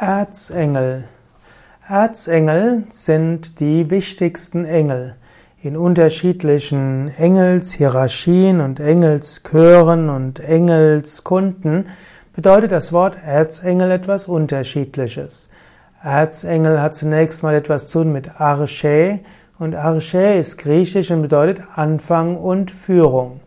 Erzengel. Erzengel sind die wichtigsten Engel. In unterschiedlichen Engelshierarchien und Engelschören und Engelskunden bedeutet das Wort Erzengel etwas Unterschiedliches. Erzengel hat zunächst mal etwas zu tun mit Arche und Arche ist griechisch und bedeutet Anfang und Führung.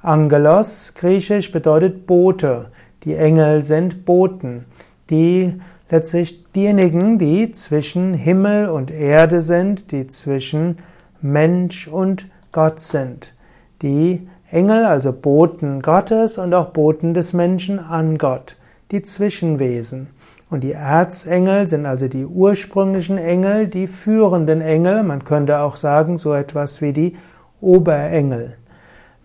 Angelos, griechisch, bedeutet Bote. Die Engel sind Boten, die letztlich diejenigen, die zwischen Himmel und Erde sind, die zwischen Mensch und Gott sind. Die Engel, also Boten Gottes und auch Boten des Menschen an Gott, die Zwischenwesen. Und die Erzengel sind also die ursprünglichen Engel, die führenden Engel, man könnte auch sagen so etwas wie die Oberengel.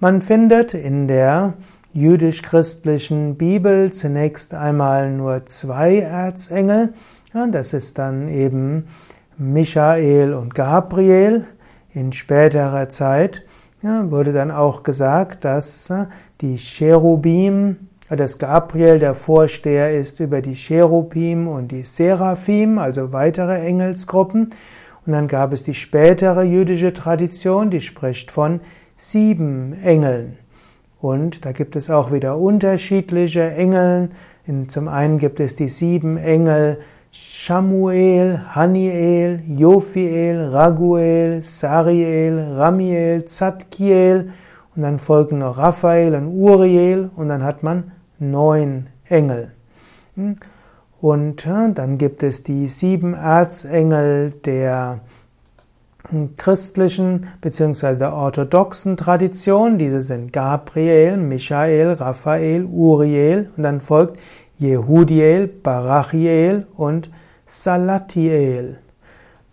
Man findet in der jüdisch-christlichen Bibel zunächst einmal nur zwei Erzengel. Ja, das ist dann eben Michael und Gabriel. In späterer Zeit ja, wurde dann auch gesagt, dass äh, die Cherubim, äh, dass Gabriel der Vorsteher ist über die Cherubim und die Seraphim, also weitere Engelsgruppen. Und dann gab es die spätere jüdische Tradition, die spricht von sieben Engeln. Und da gibt es auch wieder unterschiedliche Engel. zum einen gibt es die sieben Engel Shamuel, Haniel, Jophiel, Raguel, Sariel, Ramiel, Zadkiel und dann folgen noch Raphael und Uriel und dann hat man neun Engel. Und äh, dann gibt es die sieben Erzengel der christlichen bzw. der orthodoxen Tradition. Diese sind Gabriel, Michael, Raphael, Uriel und dann folgt Jehudiel, Barachiel und Salatiel.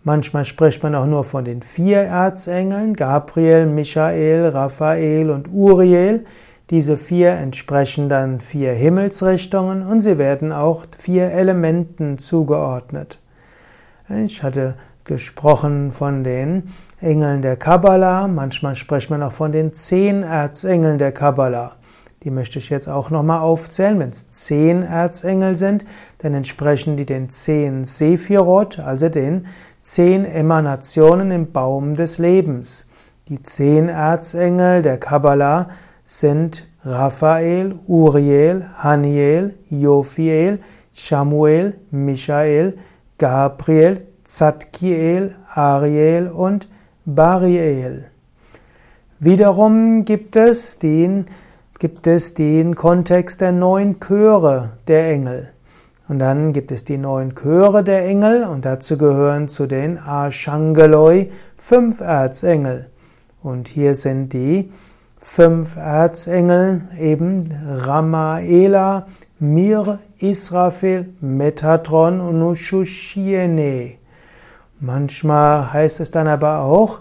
Manchmal spricht man auch nur von den vier Erzengeln, Gabriel, Michael, Raphael und Uriel. Diese vier entsprechen dann vier Himmelsrichtungen und sie werden auch vier Elementen zugeordnet. Ich hatte gesprochen von den Engeln der Kabbala, manchmal spricht man auch von den zehn Erzengeln der Kabbala. Die möchte ich jetzt auch nochmal aufzählen. Wenn es zehn Erzengel sind, dann entsprechen die den zehn Sephirot, also den zehn Emanationen im Baum des Lebens. Die zehn Erzengel der Kabbala sind Raphael, Uriel, Haniel, Jophiel, Samuel, Michael, Gabriel, Zadkiel, Ariel und Bariel. Wiederum gibt es den, gibt es den Kontext der neun Chöre der Engel. Und dann gibt es die neun Chöre der Engel und dazu gehören zu den Archangeloi fünf Erzengel. Und hier sind die fünf Erzengel eben Ramaela, Mir, Israfel, Metatron und Ushushiene. Manchmal heißt es dann aber auch,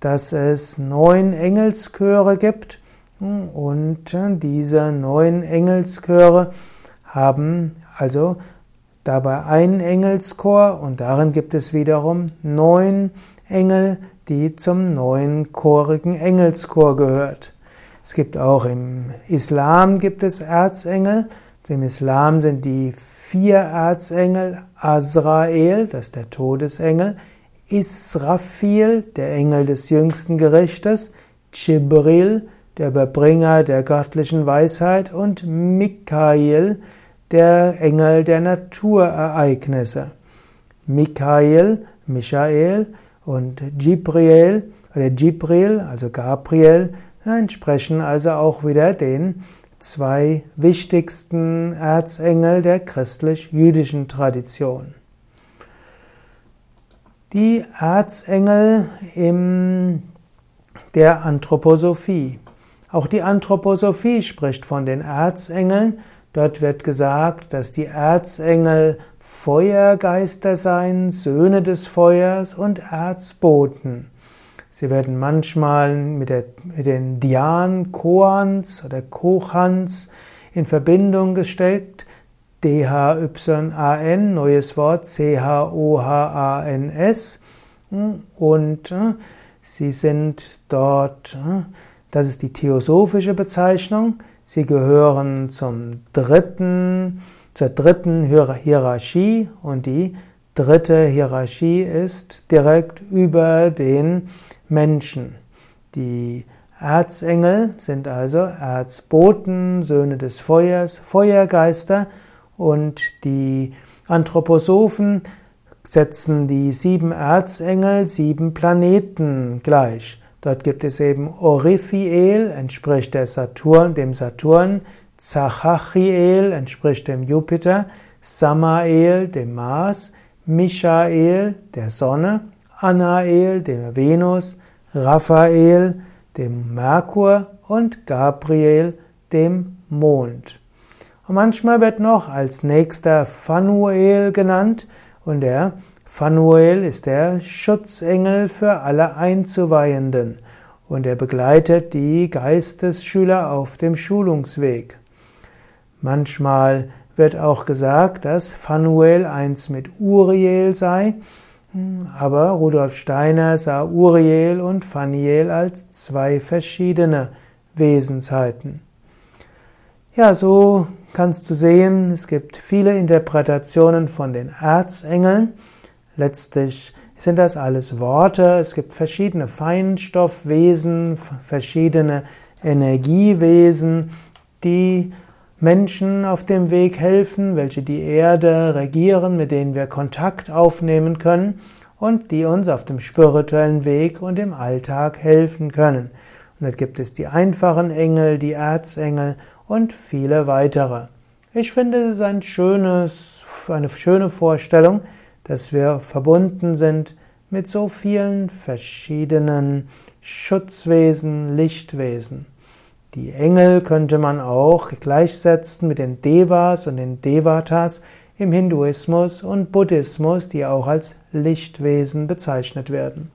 dass es neun Engelschöre gibt und diese neun Engelschöre haben also dabei einen Engelschor und darin gibt es wiederum neun Engel, die zum neunchorigen Engelschor gehört. Es gibt auch im Islam gibt es Erzengel. Im Islam sind die vier Erzengel, Azrael, das ist der Todesengel, Israfil, der Engel des jüngsten Gerichtes, Chibril, der Überbringer der göttlichen Weisheit und Mikael, der Engel der Naturereignisse. Mikael, Michael und Gibriel, oder Gibril, also Gabriel, entsprechen also auch wieder den zwei wichtigsten Erzengel der christlich-jüdischen Tradition. Die Erzengel in der Anthroposophie. Auch die Anthroposophie spricht von den Erzengeln. Dort wird gesagt, dass die Erzengel Feuergeister seien, Söhne des Feuers und Erzboten. Sie werden manchmal mit, der, mit den Dhyan Koans oder Kohans in Verbindung gestellt. D-H-Y-A-N, neues Wort, C-H-O-H-A-N-S. Und äh, sie sind dort, äh, das ist die theosophische Bezeichnung, sie gehören zum dritten zur dritten Hierarchie und die dritte Hierarchie ist direkt über den Menschen. Die Erzengel sind also Erzboten, Söhne des Feuers, Feuergeister und die Anthroposophen setzen die sieben Erzengel, sieben Planeten gleich. Dort gibt es eben Oriphiel, entspricht der Saturn, dem Saturn, Zachachiel, entspricht dem Jupiter, Samael, dem Mars, Michael, der Sonne, Anael, der Venus, Raphael, dem Merkur und Gabriel, dem Mond. Und manchmal wird noch als nächster Phanuel genannt und der Phanuel ist der Schutzengel für alle Einzuweihenden und er begleitet die Geistesschüler auf dem Schulungsweg. Manchmal wird auch gesagt, dass Phanuel eins mit Uriel sei, aber Rudolf Steiner sah Uriel und Phaniel als zwei verschiedene Wesensheiten. Ja, so kannst du sehen, es gibt viele Interpretationen von den Erzengeln. Letztlich sind das alles Worte. Es gibt verschiedene Feinstoffwesen, verschiedene Energiewesen, die Menschen auf dem Weg helfen, welche die Erde regieren, mit denen wir Kontakt aufnehmen können und die uns auf dem spirituellen Weg und im Alltag helfen können. Und da gibt es die einfachen Engel, die Erzengel und viele weitere. Ich finde es ein schönes, eine schöne Vorstellung, dass wir verbunden sind mit so vielen verschiedenen Schutzwesen, Lichtwesen. Die Engel könnte man auch gleichsetzen mit den Devas und den Devatas im Hinduismus und Buddhismus, die auch als Lichtwesen bezeichnet werden.